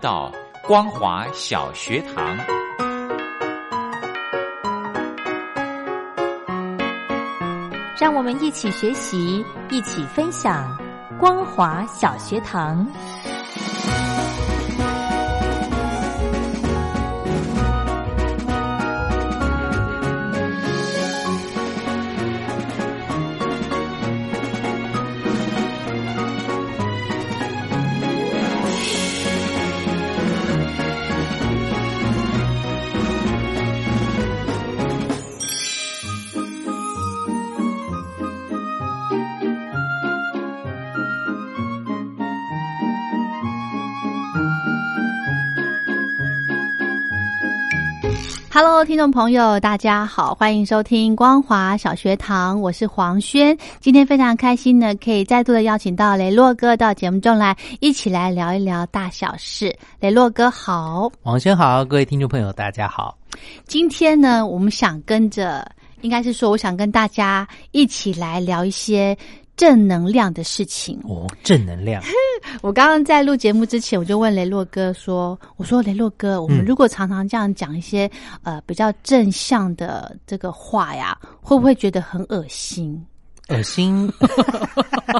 到光华小学堂。让我们一起学习，一起分享光华小学堂。Hello，听众朋友，大家好，欢迎收听光华小学堂，我是黄轩。今天非常开心呢，可以再度的邀请到雷洛哥到节目中来，一起来聊一聊大小事。雷洛哥好，黄轩好，各位听众朋友大家好。今天呢，我们想跟着，应该是说，我想跟大家一起来聊一些。正能量的事情哦，正能量。我刚刚在录节目之前，我就问雷洛哥说：“我说雷洛哥，我们如果常常这样讲一些呃比较正向的这个话呀，会不会觉得很恶心？恶心？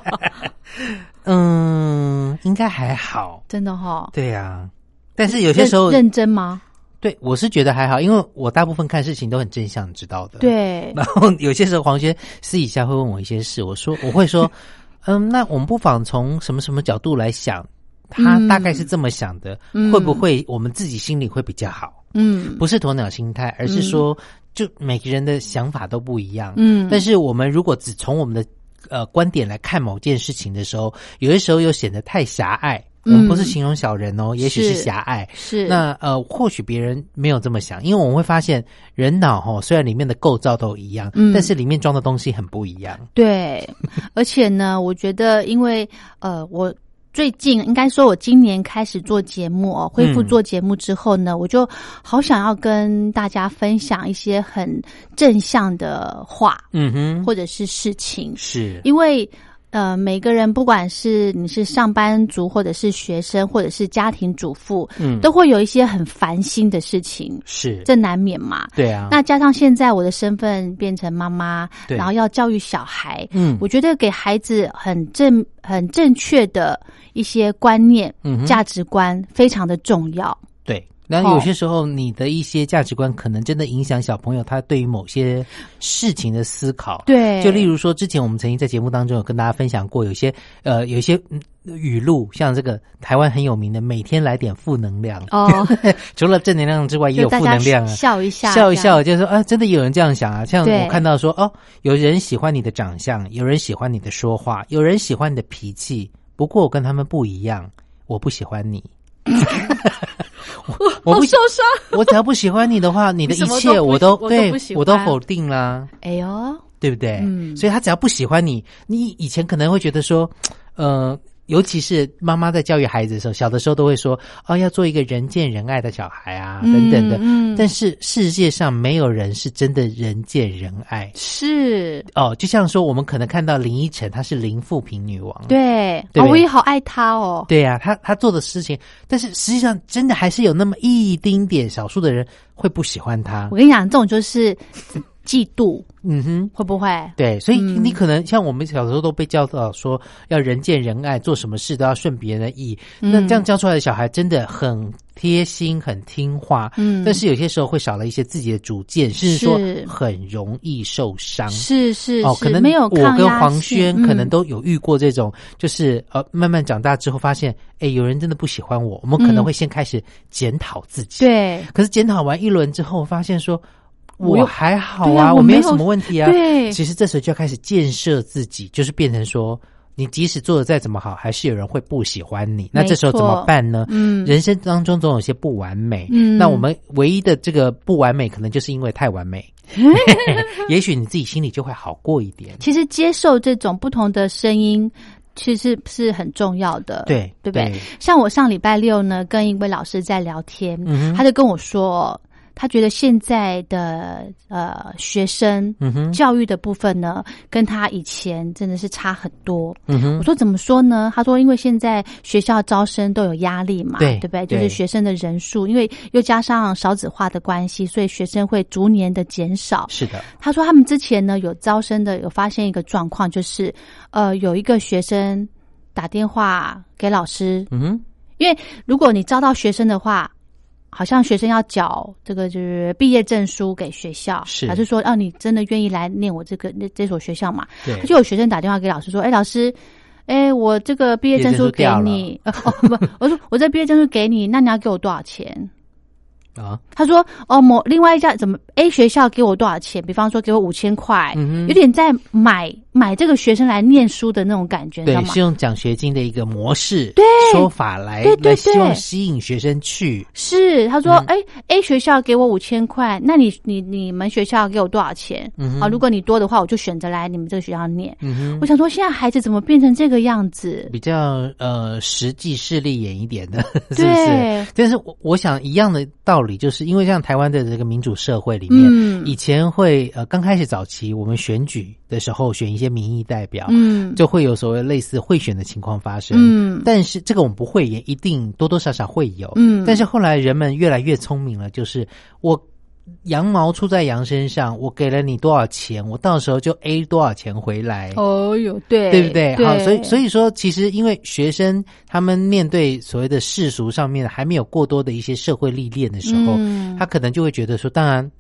嗯，应该还好。真的哈？对呀，但是有些时候认真吗？”对，我是觉得还好，因为我大部分看事情都很正向，知道的。对。然后有些时候黄轩私底下会问我一些事，我说我会说，嗯，那我们不妨从什么什么角度来想，他大概是这么想的，会不会我们自己心里会比较好？嗯，不是鸵鸟心态，而是说，就每个人的想法都不一样。嗯。但是我们如果只从我们的呃观点来看某件事情的时候，有些时候又显得太狭隘。嗯，不是形容小人哦，也许是狭隘。是那呃，或许别人没有这么想，因为我们会发现人脑哈，虽然里面的构造都一样，嗯，但是里面装的东西很不一样。对，而且呢，我觉得，因为呃，我最近应该说，我今年开始做节目哦，恢复做节目之后呢，我就好想要跟大家分享一些很正向的话，嗯哼，或者是事情，是因为。呃，每个人不管是你是上班族，或者是学生，或者是家庭主妇，嗯，都会有一些很烦心的事情，是这难免嘛？对啊。那加上现在我的身份变成妈妈，然后要教育小孩，嗯，我觉得给孩子很正、很正确的一些观念、嗯价值观非常的重要。那有些时候，你的一些价值观可能真的影响小朋友他对于某些事情的思考。对，就例如说，之前我们曾经在节目当中有跟大家分享过，有些呃，有些语录，像这个台湾很有名的“每天来点负能量”。哦，除了正能量之外，也有负能量啊。笑一笑，笑一笑，就是说啊，真的有人这样想啊。像我看到说，哦，有人喜欢你的长相，有人喜欢你的说话，有人喜欢你的脾气。不过我跟他们不一样，我不喜欢你。我不受伤，我只要不喜欢你的话，你的一切我都对我都否定啦。哎呦，对不对？嗯，所以他只要不喜欢你，你以前可能会觉得说，呃。尤其是妈妈在教育孩子的时候，小的时候都会说：“哦，要做一个人见人爱的小孩啊，等等的。”但是世界上没有人是真的人见人爱。是哦，就像说我们可能看到林依晨，她是零富平女王，对，我也好爱她哦。对呀，她她做的事情，但是实际上真的还是有那么一丁点少数的人会不喜欢她。我跟你讲，这种就是。嫉妒，嗯哼，会不会？对，所以你可能像我们小时候都被教导说要人见人爱，做什么事都要顺别人的意。那这样教出来的小孩真的很贴心、很听话。嗯，但是有些时候会少了一些自己的主见，甚至说很容易受伤。是是哦，可能没有我跟黄轩可能都有遇过这种，就是呃，慢慢长大之后发现，哎，有人真的不喜欢我，我们可能会先开始检讨自己。对，可是检讨完一轮之后，发现说。我还好啊，我没有什么问题啊。对，其实这时候就要开始建设自己，就是变成说，你即使做的再怎么好，还是有人会不喜欢你。那这时候怎么办呢？嗯，人生当中总有些不完美。嗯，那我们唯一的这个不完美，可能就是因为太完美。也许你自己心里就会好过一点。其实接受这种不同的声音，其实是很重要的。对，对不对？像我上礼拜六呢，跟一位老师在聊天，他就跟我说。他觉得现在的呃学生嗯哼，教育的部分呢，跟他以前真的是差很多。嗯哼我，说怎么说呢？他说，因为现在学校招生都有压力嘛，对对不对？对就是学生的人数，因为又加上少子化的关系，所以学生会逐年的减少。是的，他说他们之前呢有招生的，有发现一个状况，就是呃有一个学生打电话给老师，嗯哼，因为如果你招到学生的话。好像学生要缴这个就是毕业证书给学校，是还是说，哦，你真的愿意来念我这个那这所学校嘛？对，就有学生打电话给老师说：“哎，老师，哎，我这个毕业证书给你，呃哦不，我说我这毕业证书给你，那你要给我多少钱？”啊，他说：“哦，某另外一家怎么 A 学校给我多少钱？比方说给我五千块，有点在买买这个学生来念书的那种感觉，对，吗是？用奖学金的一个模式、对说法来对对来希望对吸引学生去。是，他说，嗯哎、a 学校给我五千块，那你你你们学校给我多少钱？嗯哼啊，如果你多的话，我就选择来你们这个学校念。嗯哼，我想说，现在孩子怎么变成这个样子？比较呃实际势利眼一点的，是不是？对，但是我我想一样的道理，就是因为像台湾的这个民主社会里面，嗯以前会呃刚开始早期我们选举的时候选一些民意代表，嗯，就会有所谓类似贿选的情况发生。嗯但是这个我们不会，也一定多多少少会有。嗯但是后来人们越来越聪明了，就是我羊毛出在羊身上，我给了你多少钱，我到时候就 A 多少钱回来。哦哟，对，对不对？好，所以所以以说，其实因为学生他们面对所谓的世俗上面还没有过多的一些社会历练的时候，嗯他可能就会觉得说，当然，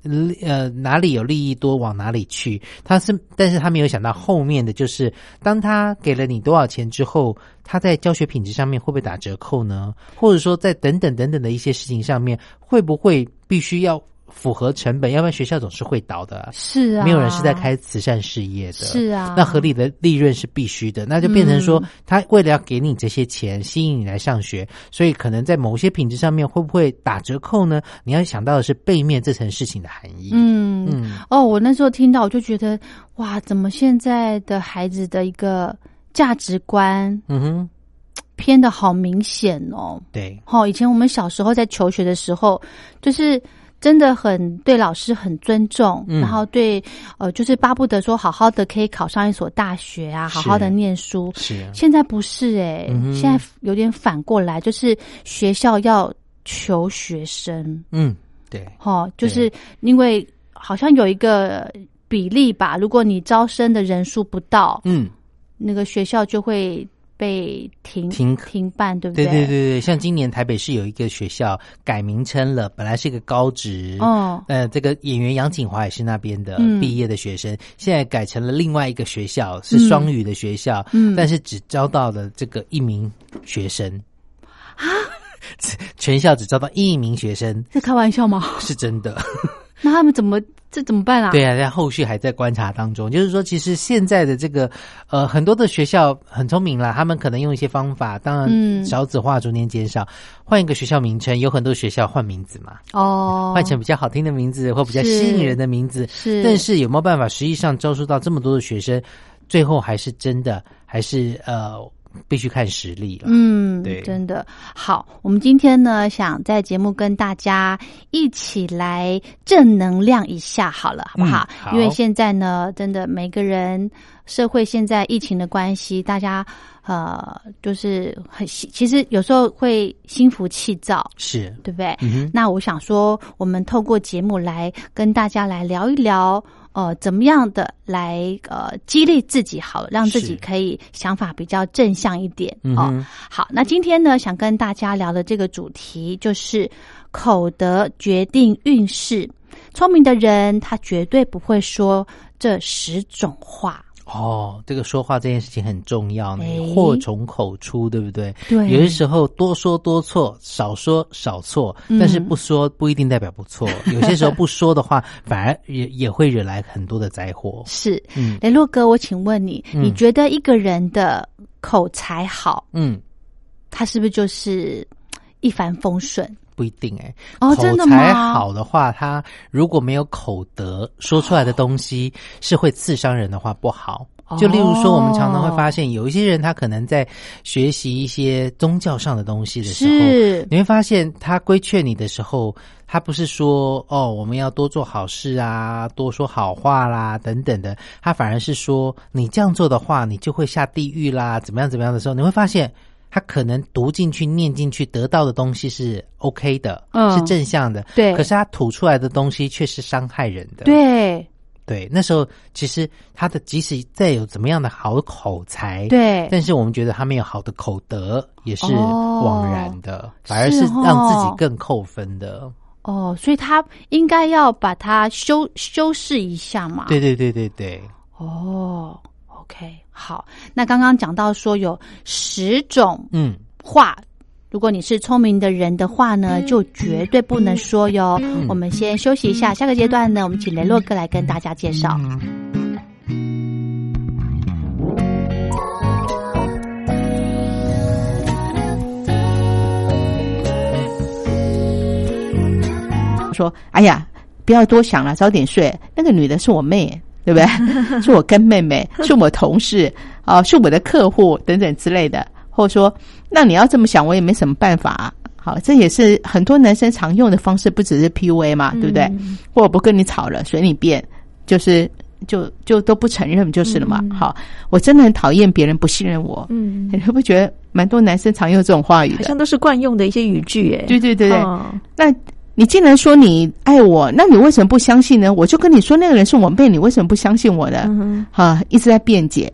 呃，哪里有利益多往哪里去。他是，但是他没有想到后面的就是，当他给了你多少钱之后，他在教学品质上面会不会打折扣呢？或者说，在等等等等的一些事情上面，会不会必须要符合成本？要不然学校总是会倒的。是啊，没有人是在开慈善事业的，是啊那合理的利润是必须的，那就变成说嗯，他为了要给你这些钱，吸引你来上学，所以可能在某些品质上面会不会打折扣呢？你要想到的是背面这层事情的含义。嗯嗯哦，我那时候听到，我就觉得哇，怎么现在的孩子的一个价值观嗯哼，偏的好明显哦。对，哦，以前我们小时候在求学的时候，就是真的很对老师很尊重，嗯。然后对呃，就是巴不得说好好的可以考上一所大学啊，好好的念书。是，现在不是诶、嗯现在有点反过来，就是学校要求学生，嗯，对，哦，就是因为好像有一个比例吧，如果你招生的人数不到，嗯，那个学校就会被停停停办，对不对对？对对对，像今年台北市有一个学校改名称了，本来是一个高职，哦，呃，这个演员杨景华也是那边的嗯。毕业的学生，现在改成了另外一个学校，是双语的学校，嗯。但是只招到了这个一名学生。啊，全校只招到一名学生，在开玩笑吗？是真的。那他们怎么这怎么办啊？对啊，在后续还在观察当中。就是说，其实现在的这个呃，很多的学校很聪明啦，他们可能用一些方法，当嗯然少子化逐年减少，换一个学校名称，有很多学校换名字嘛，哦，换成比较好听的名字或比较吸引人的名字。是，但是有没有办法实际上招收到这么多的学生？最后还是真的还是呃，必须看实力了。嗯，对真的好。我们今天呢，想在节目跟大家一起来正能量一下，好了，好不好？嗯好因为现在呢，真的每个人社会现在疫情的关系，大家呃，就是很其实有时候会心浮气躁，是，对不对？那我想说，我们透过节目来跟大家来聊一聊，呃，怎么样的来呃激励自己，好了，让自己可以想法比较正向一点哦。嗯，好，那今天呢，想跟大家聊的这个主题就是口德决定运势。聪明的人，他绝对不会说这十种话。哦，这个说话这件事情很重要呢哎，祸从口出，对不对？对有些时候多说多错，少说少错，嗯但是不说不一定代表不错。有些时候不说的话，反而也也会惹来很多的灾祸。是，嗯雷洛哥，我请问你，嗯你觉得一个人的口才好，嗯，他是不是就是一帆风顺？不一定哎、哦真的吗？才好的话，他如果没有口德，说出来的东西是会刺伤人的话，不好。就例如说，我们常常会发现，有一些人他可能在学习一些宗教上的东西的时候，你会发现他规劝你的时候，他不是说哦，我们要多做好事啊，多说好话啦等等的，他反而是说你这样做的话，你就会下地狱啦，怎么样怎么样的时候，你会发现他可能读进去、念进去得到的东西是 OK 的，嗯。是正向的，对。可是他吐出来的东西却是伤害人的，对。对，那时候其实他的即使再有怎么样的好口才，，对，但是我们觉得他没有好的口德，也是哦。枉然的，反而是让自己更扣分的。哦，所以他应该要把它修修饰一下嘛。对对对对对，哦，OK，好。那刚刚讲到说有十种嗯，话，如果你是聪明的人的话呢，就绝对不能说哟。我们先休息一下，下个阶段呢，我们请雷洛哥来跟大家介绍。说：“哎呀，不要多想了，早点睡。那个女的是我妹，对不对？是我跟妹妹，是我同事啊、是我的客户等等之类的。或者说，那你要这么想，我也没什么办法、好，这也是很多男生常用的方式，不只是 PUA 嘛，对不对？或我不跟你吵了，随你便，就是就就都不承认就是了嘛。好，我真的很讨厌别人不信任我。嗯，你会不会觉得蛮多男生常用这种话语的？好像都是惯用的一些语句，哎，对对对对。哦那你竟然说你爱我，那你为什么不相信呢？我就跟你说那个人是我妹，你为什么不相信我呢？嗯哼哈、一直在辩解。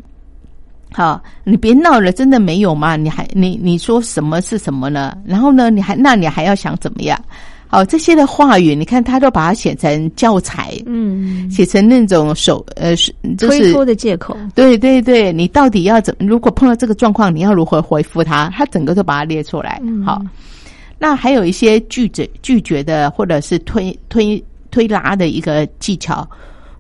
好，你别闹了，真的没有吗？你还你你说什么是什么呢？然后呢，你还那你还要想怎么样？好，这些的话语，你看他都把它写成教材，嗯，写成那种手呃是就是推脱的借口，对对对，你到底要怎么？如果碰到这个状况，你要如何回复他？他整个都把它列出来。嗯好，那还有一些拒绝拒绝的，或者是推推推拉的一个技巧。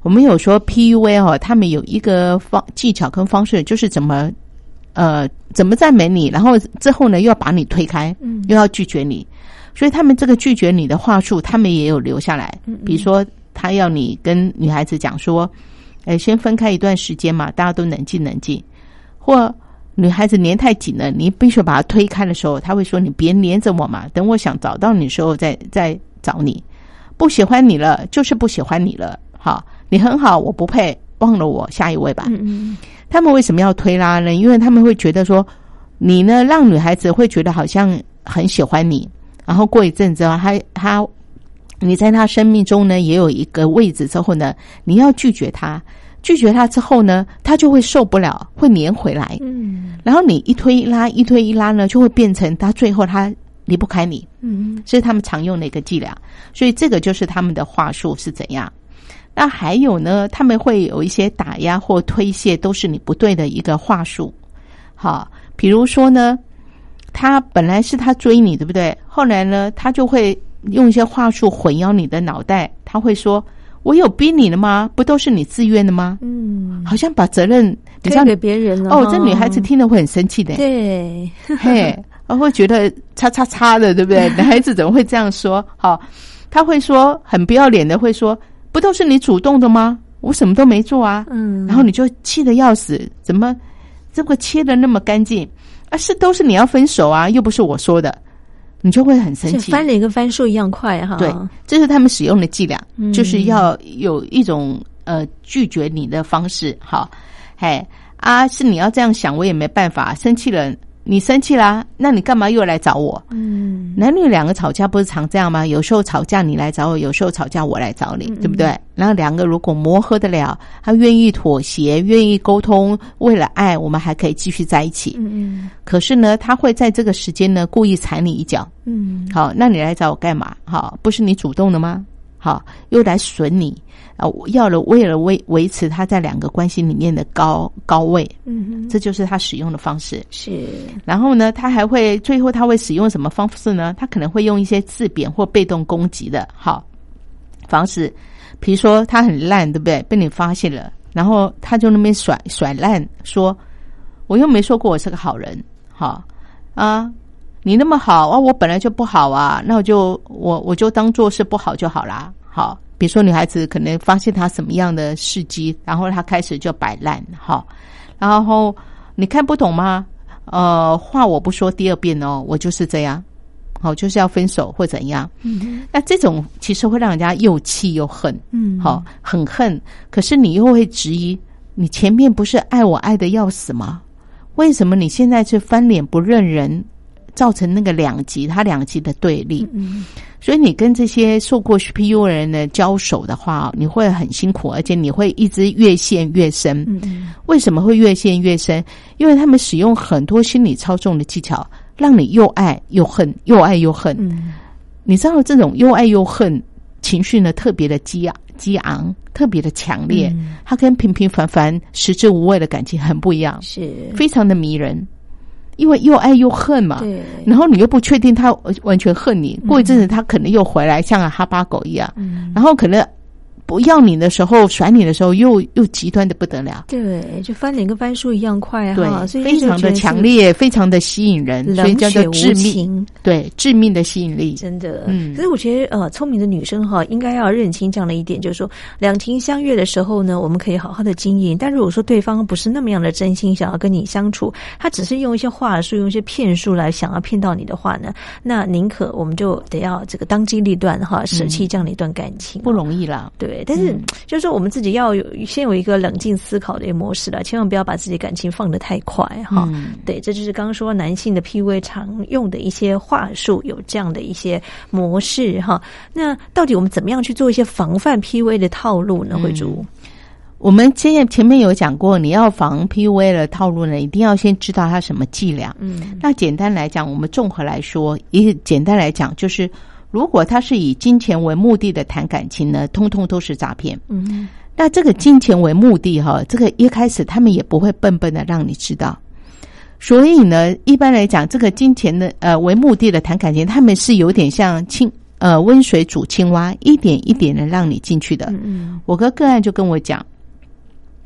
我们有说 PUA 哦，他们有一个方技巧跟方式，就是怎么呃怎么赞美你，然后之后呢又要把你推开，嗯又要拒绝你。所以他们这个拒绝你的话术，他们也有留下来。比如说，他要你跟女孩子讲说，呃，先分开一段时间嘛，大家都冷静冷静。或女孩子粘太紧了，你必须把她推开的时候，他会说：“你别粘着我嘛，等我想找到你的时候再再找你。不喜欢你了，就是不喜欢你了。好，你很好，我不配，忘了我，下一位吧。嗯嗯他们为什么要推拉呢？因为他们会觉得说，你呢让女孩子会觉得好像很喜欢你，然后过一阵子啊，他他你在他生命中呢也有一个位置之后呢，你要拒绝他，拒绝他之后呢，他就会受不了，会粘回来，嗯然后你一推一拉，一推一拉呢，就会变成他最后他离不开你。嗯这是他们常用的一个伎俩，所以这个就是他们的话术是怎样。那还有呢，他们会有一些打压或推卸，都是你不对的一个话术。好，比如说呢，他本来是他追你，对不对？后来呢，他就会用一些话术混淆你的脑袋。他会说：“我有逼你了吗？不都是你自愿的吗？”嗯，好像把责任推给别人了哦，这女孩子听了会很生气的。对，嘿，我会觉得叉叉叉的，对不对？男孩子怎么会这样说？好，他会说很不要脸的，会说不都是你主动的吗？我什么都没做啊。嗯，然后你就气得要死，怎么这个切的那么干净啊？是都是你要分手啊，又不是我说的，你就会很生气。翻脸跟翻书一样快哈，对，这是他们使用的伎俩，嗯就是要有一种呃拒绝你的方式。好，嘿啊，是你要这样想，我也没办法。生气了，你生气啦，那你干嘛又来找我？嗯男女两个吵架不是常这样吗？有时候吵架你来找我，有时候吵架我来找你，对不对？然后两个如果磨合得了，他愿意妥协，愿意沟通，为了爱，我们还可以继续在一起。嗯可是呢，他会在这个时间呢，故意踩你一脚。嗯好，那你来找我干嘛？好，不是你主动的吗？好，又来损你啊！我要了，为了维维持他在两个关系里面的高高位，嗯，这就是他使用的方式。是然后呢，他还会最后他会使用什么方式呢？他可能会用一些自贬或被动攻击的好方式，比如说他很烂，对不对？被你发现了，然后他就那边甩甩烂，说我又没说过我是个好人，好啊，你那么好啊，我本来就不好啊，那我就我我就当做是不好就好啦。好，比如说女孩子可能发现她什么样的事迹，然后她开始就摆烂，哈，然后你看不懂吗？呃，话我不说第二遍哦，我就是这样，好，就是要分手或怎样。嗯那这种其实会让人家又气又恨，嗯，好，很恨。可是你又会质疑，你前面不是爱我爱的要死吗？为什么你现在却翻脸不认人，造成那个两极，它两极的对立？嗯所以你跟这些受过 PU 的人呢交手的话，你会很辛苦，而且你会一直越陷越深。嗯嗯为什么会越陷越深？因为他们使用很多心理操纵的技巧，让你又爱又恨，又爱又恨。嗯你知道这种又爱又恨情绪呢，特别的激昂、激昂，特别的强烈。嗯它跟平平凡凡、食之无味的感情很不一样，是，非常的迷人。因为又爱又恨嘛，对，然后你又不确定他完全恨你，过一阵子他可能又回来，像个哈巴狗一样，嗯。然后可能不要你的时候，甩你的时候，又又极端的不得了。对，就翻脸跟翻书一样快哈，对，所以非常的强，烈，非常的吸引人，所以冷叫做致命。情。对，致命的吸引力。真的，嗯可是我觉得，呃，聪明的女生哈，应该要认清这样的一点，就是说，两情相悦的时候呢，我们可以好好的经营。但如果说对方不是那么样的真心想要跟你相处，他只是用一些话术、用一些骗术来想要骗到你的话呢，那宁可我们就得要这个当机立断哈，舍弃这样的一段感情。不容易啦，对，但是、就是说，我们自己要有先有一个冷静思考的一个模式了，千万不要把自己感情放得太快哈。嗯对，这就是刚刚说男性的 PUA 常用的一些话术，有这样的一些模式哈。那到底我们怎么样去做一些防范 PUA 的套路呢？慧珠，我们前前面有讲过，你要防 PUA 的套路呢，一定要先知道它什么伎俩。嗯那简单来讲，我们综合来说，一简单来讲就是，如果他是以金钱为目的的谈感情呢，通通都是诈骗。嗯那这个金钱为目的哈，这个一开始他们也不会笨笨的让你知道。所以呢，一般来讲，这个金钱的呃为目的的谈感情，他们是有点像青呃温水煮青蛙，一点一点的让你进去的。嗯嗯我个个案就跟我讲，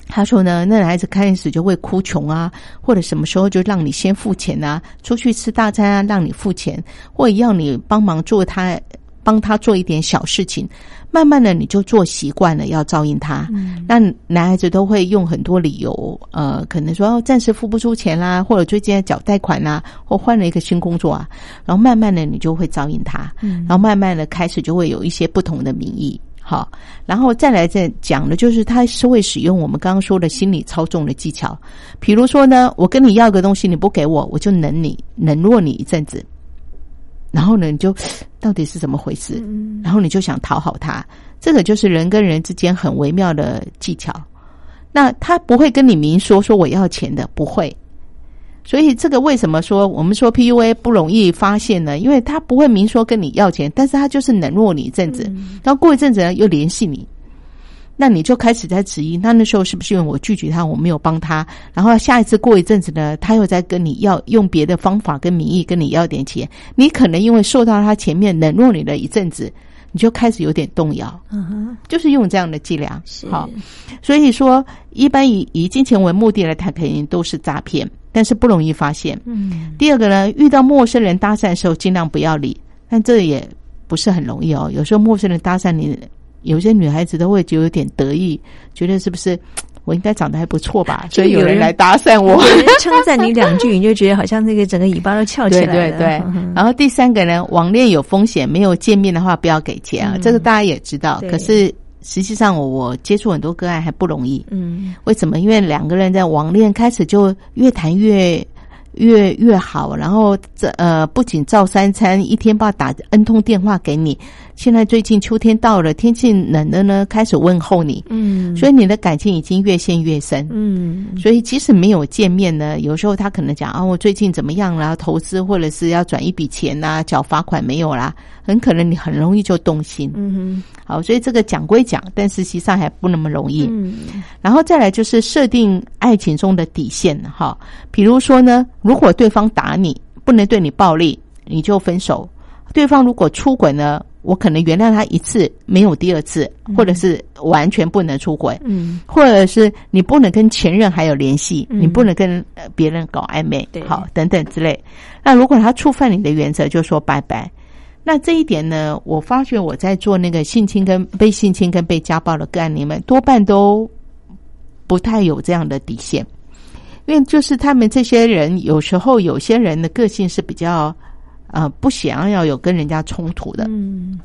他说呢，那男孩子开始就会哭穷啊，或者什么时候就让你先付钱啊，出去吃大餐啊，让你付钱，或者要你帮忙做他帮他做一点小事情，慢慢的你就做习惯了，要照应他。嗯那男孩子都会用很多理由，呃，可能说哦暂时付不出钱啦，或者最近在缴贷款啦，或换了一个新工作啊，然后慢慢的你就会照应他，嗯然后慢慢的开始就会有一些不同的名义。好，然后再来再讲的，就是他是会使用我们刚刚说的心理操纵的技巧，比如说呢，我跟你要个东西，你不给我，我就冷你，冷落你一阵子，然后呢，你就到底是怎么回事？嗯然后你就想讨好他，这个就是人跟人之间很微妙的技巧。那他不会跟你明说说我要钱的，不会。所以这个为什么说我们说 PUA 不容易发现呢？因为他不会明说跟你要钱，但是他就是冷落你一阵子，然后过一阵子呢又联系你，那你就开始在质疑，那那时候是不是因为我拒绝他，我没有帮他，然后下一次过一阵子呢，他又在跟你要用别的方法跟名义跟你要点钱，你可能因为受到他前面冷落你了一阵子，你就开始有点动摇，嗯哼，就是用这样的伎俩。是好，所以说一般以以金钱为目的来谈，肯定都是诈骗，但是不容易发现。嗯第二个呢，遇到陌生人搭讪的时候，尽量不要理，但这也不是很容易哦。有时候陌生人搭讪你，有些女孩子都会觉得有点得意，觉得是不是我应该长得还不错吧，所以有人来搭讪我。称赞你两句，你就觉得好像那个整个尾巴都翘起来了。对对嗯，然后第三个呢，网恋有风险，没有见面的话不要给钱啊，嗯这个大家也知道。可是实际上我我接触很多个案还不容易，嗯为什么？因为两个人在网恋开始就越谈越越越好，然后这呃不仅照三餐，一天把打 N 通电话给你。现在最近秋天到了，天气冷了呢，开始问候你，嗯，所以你的感情已经越陷越深。嗯。所以即使没有见面呢，有时候他可能讲啊，我最近怎么样啦，投资或者是要转一笔钱啦，缴罚款没有啦，很可能你很容易就动心。嗯好，所以这个讲归讲，但实际上还不那么容易。嗯。然后再来就是设定爱情中的底线哈，比如说呢，如果对方打你，不能对你暴力，你就分手；对方如果出轨呢，我可能原谅他一次，没有第二次，或者是完全不能出轨。嗯或者是你不能跟前任还有联系，嗯你不能跟呃别人搞暧昧对，好等等之类。那如果他触犯你的原则，就说拜拜。那这一点呢，我发觉我在做那个性侵跟被性侵跟被家暴的个案里面，多半都不太有这样的底线，因为就是他们这些人有时候有些人的个性是比较呃不想要有跟人家冲突的，嗯，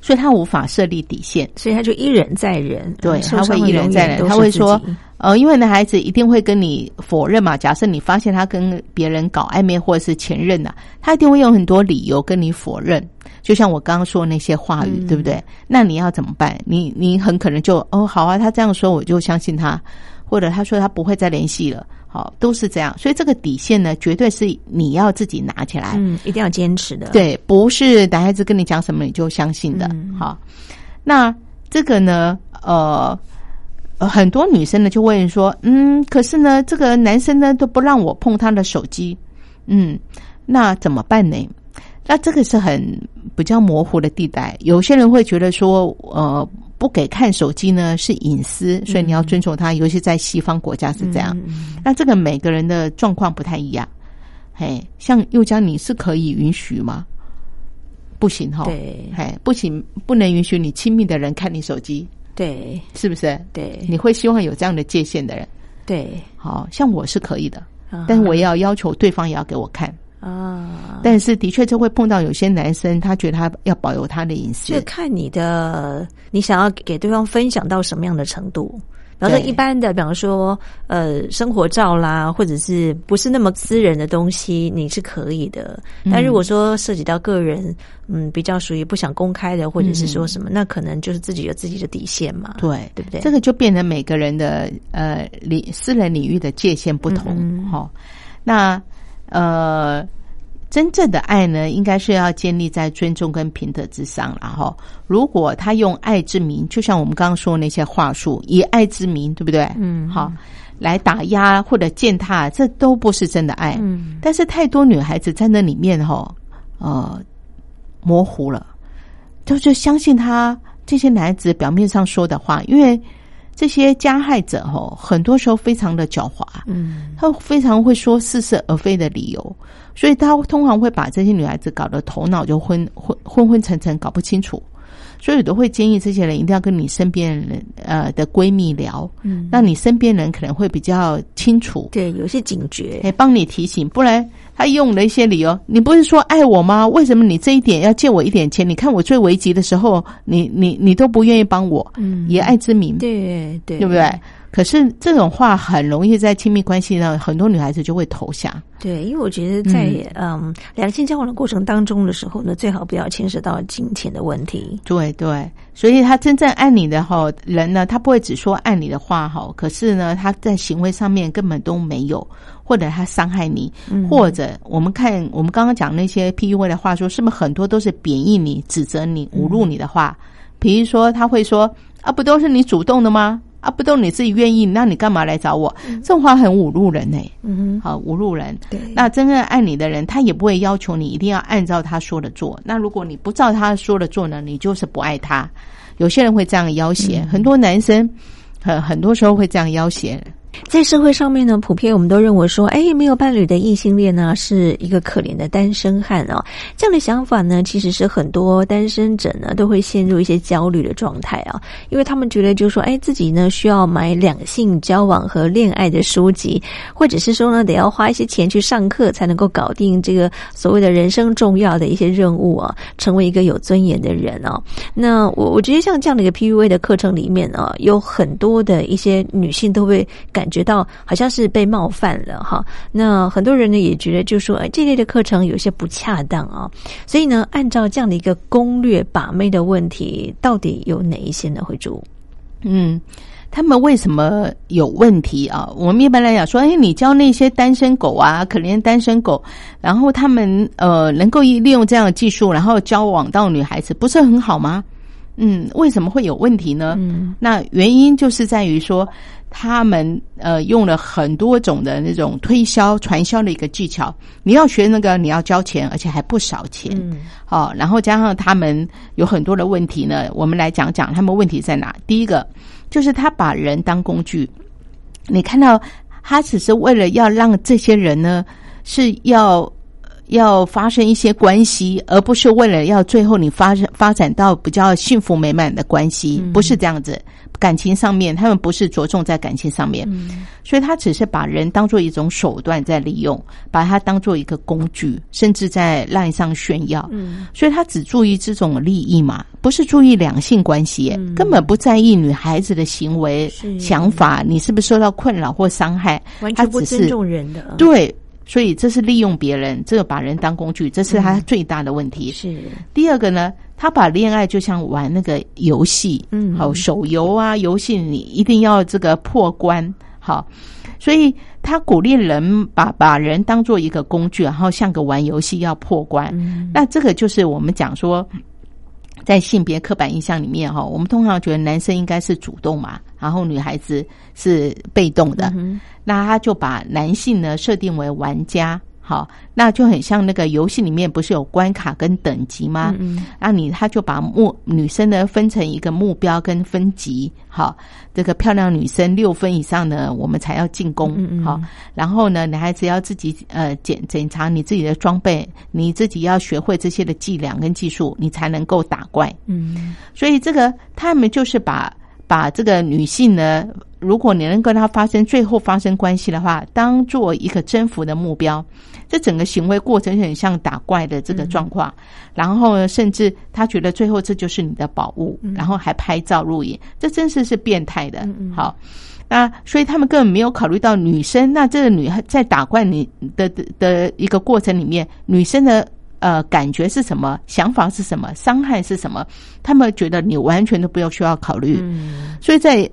所以他无法设立底线。所以他就一忍再忍，对，他会一忍再忍，他会说，呃，因为男孩子一定会跟你否认嘛。假设你发现他跟别人搞暧昧或者是前任呐、他一定会用很多理由跟你否认。就像我刚刚说的那些话语，嗯对不对？那你要怎么办？你你很可能就哦，好啊，他这样说我就相信他，或者他说他不会再联系了，好，都是这样。所以这个底线呢，绝对是你要自己拿起来。嗯，一定要坚持的，，对，不是男孩子跟你讲什么你就相信的。嗯好，那这个呢，呃。呃，很多女生呢就问说，嗯，可是呢，这个男生呢都不让我碰他的手机，嗯，那怎么办呢？那这个是很比较模糊的地带。有些人会觉得说，呃，不给看手机呢是隐私，所以你要尊重他，尤其在西方国家是这样。嗯那这个每个人的状况不太一样。嘿，像佑佳，你是可以允许吗？不行哈，对嘿，不行，不能允许你亲密的人看你手机，对是不是？对你会希望有这样的界限的人，对，好像我是可以的，啊但是我也要要求对方也要给我看。啊，但是的确就会碰到有些男生，他觉得他要保有他的隐私。就，看你的，你想要给对方分享到什么样的程度。比方说一般的，比方说呃生活照啦，或者是不是那么私人的东西，你是可以的。但如果说涉及到个人，嗯，比较属于不想公开的，或者是说什么，那可能就是自己有自己的底线嘛，对。对不对？这个就变成每个人的呃领私人领域的界限不同嗯嗯。哈、那呃，真正的爱呢，应该是要建立在尊重跟平等之上，然后如果他用爱之名，就像我们刚刚说的那些话术，以爱之名，对不对？嗯好，来打压或者践踏，这都不是真的爱。嗯但是太多女孩子在那里面哈、呃，模糊了，就就相信他这些男孩子表面上说的话，因为这些加害者哈、很多时候非常的狡猾，嗯。他非常会说似是而非的理由，所以他通常会把这些女孩子搞得头脑就昏昏昏昏沉沉，搞不清楚。所以我都会建议这些人一定要跟你身边人呃的闺蜜聊，嗯，那你身边人可能会比较清楚，对，有些警觉，可以帮你提醒，不然他用了一些理由，你不是说爱我吗？为什么你这一点要借我一点钱？你看我最危急的时候，你你你都不愿意帮我，嗯以爱之名，对对对不对？可是这种话很容易在亲密关系上，很多女孩子就会投降。对，因为我觉得在嗯两性交往的过程当中的时候呢，最好不要牵涉到金钱的问题。对对，所以他真正爱你的哈人呢，他不会只说爱你的话哈，可是呢，他在行为上面根本都没有，或者他伤害你，嗯或者我们看我们刚刚讲那些 PUA 的话说，是不是很多都是贬义你、指责你、侮辱你的话？比如说他会说啊，不都是你主动的吗？啊，不都你自己愿意，那你干嘛来找我？这种话很侮辱人呢、嗯好侮辱人。对那真正爱你的人，他也不会要求你一定要按照他说的做。那如果你不照他说的做呢，你就是不爱他。有些人会这样要挟，很多男生很很多时候会这样要挟。在社会上面呢，普遍我们都认为说，哎，没有伴侣的异性恋呢，是一个可怜的单身汉哦。这样的想法呢，其实是很多单身者呢都会陷入一些焦虑的状态啊，因为他们觉得就是说，哎，自己呢需要买两性交往和恋爱的书籍，或者是说呢，得要花一些钱去上课，才能够搞定这个所谓的人生重要的一些任务啊，成为一个有尊严的人哦。那我我觉得像这样的一个 PUA 的课程里面啊，有很多的一些女性都会感觉到好像是被冒犯了哈。那很多人呢也觉得就说，哎，这类的课程有些不恰当啊。所以呢，按照这样的一个攻略把妹的问题，到底有哪一些呢？会主嗯，他们为什么有问题啊？我们一般来讲说，哎，你教那些单身狗啊，可怜单身狗，然后他们呃能够利用这样的技术，然后交往到女孩子，不是很好吗？嗯，为什么会有问题呢？嗯那原因就是在于说，他们呃用了很多种的那种推销、传销的一个技巧。你要学那个，你要交钱，而且还不少钱。嗯好、然后加上他们有很多的问题呢，我们来讲讲他们问题在哪。第一个就是他把人当工具，你看到他只是为了要让这些人呢是要要发生一些关系，而不是为了要最后你发发展到比较幸福美满的关系，不是这样子。感情上面，他们不是着重在感情上面，所以他只是把人当做一种手段在利用，把它当做一个工具，甚至在赖上炫耀。嗯，所以他只注意这种利益嘛，不是注意两性关系，根本不在意女孩子的行为、想法，你是不是受到困扰或伤害？完全不尊重人的。对。所以这是利用别人，这个把人当工具，这是他最大的问题。是。第二个呢，他把恋爱就像玩那个游戏，嗯，好手游啊，游戏你一定要这个破关，好，所以他鼓励人把把人当做一个工具，然后像个玩游戏要破关。那这个就是我们讲说，在性别刻板印象里面哈，我们通常觉得男生应该是主动嘛，然后女孩子是被动的。那他就把男性呢设定为玩家，好，那就很像那个游戏里面不是有关卡跟等级吗？嗯，那你他就把目女生呢分成一个目标跟分级，好，这个漂亮女生六分以上呢，我们才要进攻，嗯好，然后呢，男孩子要自己呃检检查你自己的装备，你自己要学会这些的伎俩跟技术，你才能够打怪。嗯，所以这个他们就是把。把这个女性呢，如果你能跟她发生最后发生关系的话，当做一个征服的目标，这整个行为过程很像打怪的这个状况。然后，甚至他觉得最后这就是你的宝物，然后还拍照录影，这真是是变态的。好，那所以他们根本没有考虑到女生。那这个女孩在打怪你的的一个过程里面，女生的。呃，感觉是什么？想法是什么？伤害是什么？他们觉得你完全都不要需要考虑。所以在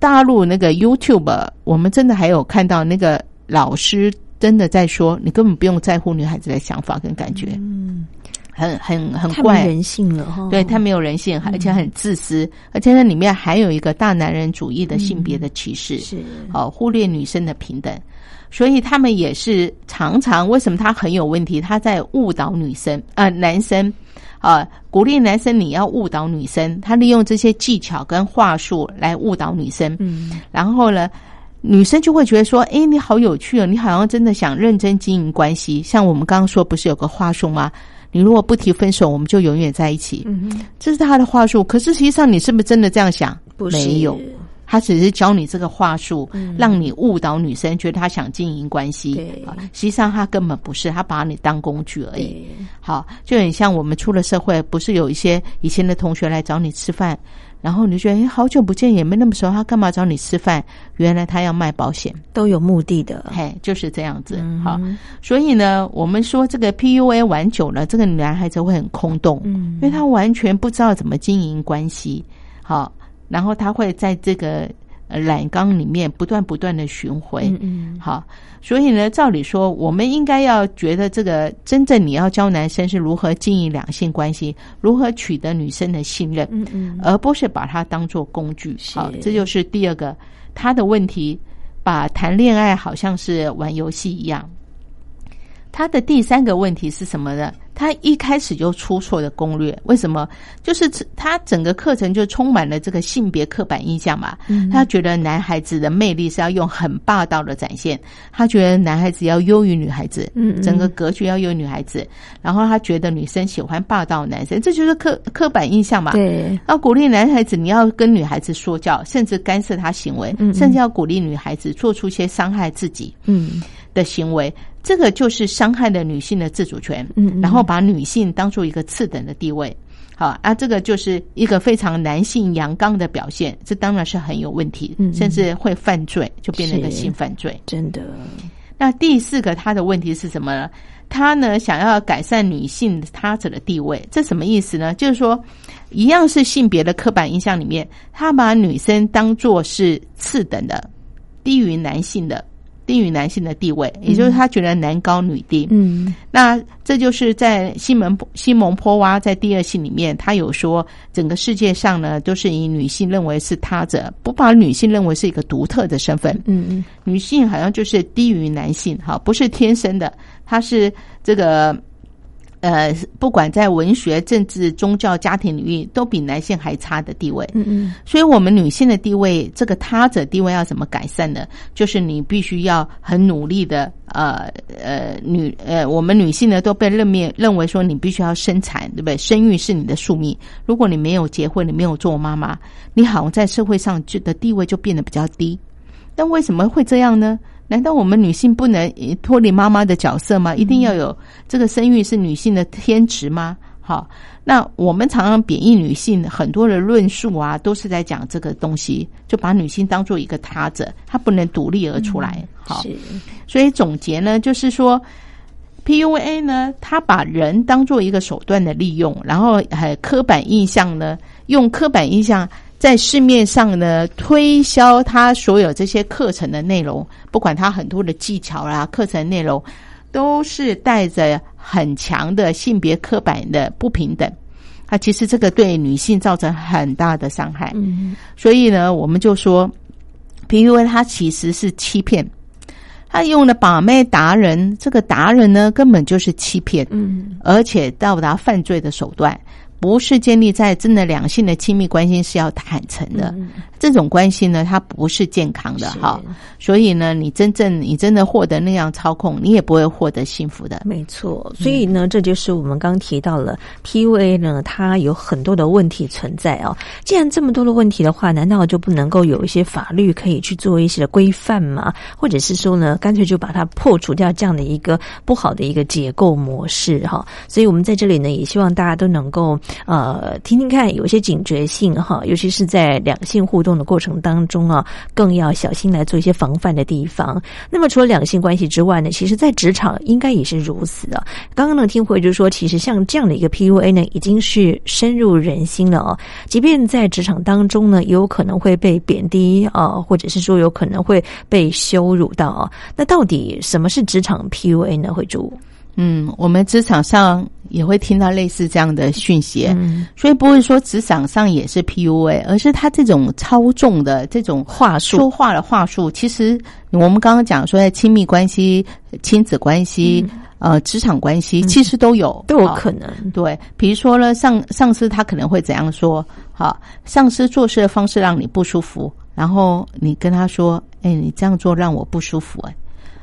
大陆那个 YouTube，我们真的还有看到那个老师真的在说，你根本不用在乎女孩子的想法跟感觉。嗯，很很很怪人性了哈。对他没有人性，而且很自私，而且那里面还有一个大男人主义的性别的歧视，是哦，忽略女生的平等。所以他们也是常常为什么他很有问题？他在误导女生，呃，男生，啊，鼓励男生你要误导女生，他利用这些技巧跟话术来误导女生。嗯，然后呢，女生就会觉得说，哎，你好有趣哦，你好像真的想认真经营关系。像我们刚刚说，不是有个话术吗？你如果不提分手，我们就永远在一起。嗯这是他的话术。可是实际上，你是不是真的这样想？没有。他只是教你这个话术，让你误导女生，觉得他想经营关系。实际上他根本不是，他把你当工具而已。好，就很像我们出了社会，不是有一些以前的同学来找你吃饭，然后你就觉得哎，好久不见，也没那么熟，他干嘛找你吃饭？原来他要卖保险，都有目的的。嘿，就是这样子。好，所以呢，我们说这个 PUA 玩久了，这个男孩子会很空洞，因为他完全不知道怎么经营关系。好。然后他会在这个染缸里面不断不断的巡回，嗯，好，所以呢，照理说，我们应该要觉得这个真正你要教男生是如何经营两性关系，如何取得女生的信任，嗯嗯，而不是把它当做工具。好，这就是第二个他的问题，把谈恋爱好像是玩游戏一样。他的第三个问题是什么呢？他一开始就出错的攻略，为什么？就是他整个课程就充满了这个性别刻板印象嘛。他觉得男孩子的魅力是要用很霸道的展现，他觉得男孩子要优于女孩子，嗯整个格局要优于女孩子。然后他觉得女生喜欢霸道男生，这就是刻刻板印象嘛。对，要鼓励男孩子，你要跟女孩子说教，甚至干涉他行为，甚至要鼓励女孩子做出一些伤害自己的行为。这个就是伤害了女性的自主权，嗯，然后把女性当做一个次等的地位，好啊，这个就是一个非常男性阳刚的表现，这当然是很有问题，甚至会犯罪，就变成一个性犯罪，真的。那第四个他的问题是什么呢？他呢想要改善女性他者的地位，这什么意思呢？就是说，一样是性别的刻板印象里面，他把女生当做是次等的，低于男性的。低于男性的地位，也就是他觉得男高女低。嗯，那这就是在西门西蒙坡娃在第二性里面，他有说，整个世界上呢都是以女性认为是他者，不把女性认为是一个独特的身份。嗯嗯，女性好像就是低于男性，哈，不是天生的，她是这个呃，不管在文学、政治、宗教、家庭领域，都比男性还差的地位。嗯嗯，所以，我们女性的地位，这个他者地位要怎么改善呢？就是你必须要很努力的，呃呃，女呃，我们女性呢都被认面认为说，你必须要生产，对不对？生育是你的宿命。如果你没有结婚，你没有做妈妈，你好像在社会上就的地位就变得比较低。但为什么会这样呢？难道我们女性不能脱离妈妈的角色吗？一定要有这个生育是女性的天职吗？好，那我们常常贬义女性，很多的论述啊，都是在讲这个东西，就把女性当做一个他者，她不能独立而出来。好，所以总结呢，就是说，PUA 呢，它把人当做一个手段的利用，然后还刻板印象呢，用刻板印象。在市面上呢，推销他所有这些课程的内容，不管他很多的技巧啦，课程内容都是带着很强的性别刻板的不平等。啊，其实这个对女性造成很大的伤害。嗯，所以呢，我们就说，PUA 它其实是欺骗，他用的把妹达人，这个达人呢根本就是欺骗，嗯，而且到达犯罪的手段。不是建立在真的两性的亲密关系是要坦诚的，这种关系呢，它不是健康的哈。所以呢，你真正你真的获得那样操控，你也不会获得幸福的。没错，所以呢，这就是我们刚提到了 PUA 呢，它有很多的问题存在哦。既然这么多的问题的话，难道就不能够有一些法律可以去做一些的规范吗？或者是说呢，干脆就把它破除掉这样的一个不好的一个结构模式哈？所以我们在这里呢，也希望大家都能够。呃，听听看，有些警觉性哈，尤其是在两性互动的过程当中啊，更要小心来做一些防范的地方。那么，除了两性关系之外呢，其实在职场应该也是如此的。刚刚呢，听回就是说，其实像这样的一个 PUA 呢，已经是深入人心了哦。即便在职场当中呢，也有可能会被贬低啊，或者是说有可能会被羞辱到啊。那到底什么是职场 PUA 呢？会主？嗯，我们职场上也会听到类似这样的讯息，嗯所以不会说职场上也是 PUA，而是他这种操纵的这种话术、说话的话术。其实我们刚刚讲说，在亲密关系、亲子关系、呃职场关系，其实都有都有可能。对，比如说呢，上上司他可能会怎样说？好，上司做事的方式让你不舒服，然后你跟他说：“哎，你这样做让我不舒服。”哎。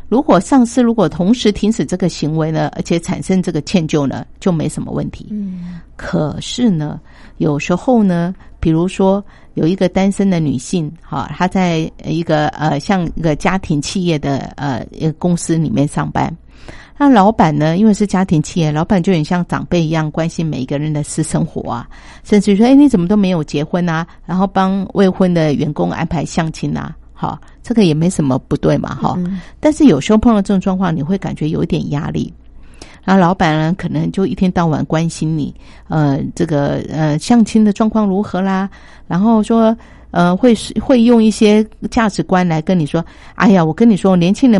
如果上司如果同时停止这个行为呢，而且产生这个歉疚呢，就没什么问题。嗯，可是呢，有时候呢，比如说有一个单身的女性，哈，她在一个呃像一个家庭企业的呃一个公司里面上班，那老板呢，因为是家庭企业，老板就很像长辈一样关心每一个人的私生活啊，甚至说，哎，你怎么都没有结婚啊？然后帮未婚的员工安排相亲啊。好，这个也没什么不对嘛，哈。但是有时候碰到这种状况，你会感觉有一点压力。然后老板呢，可能就一天到晚关心你，呃，这个呃相亲的状况如何啦？然后说，呃，会会用一些价值观来跟你说，哎呀，我跟你说，年轻人。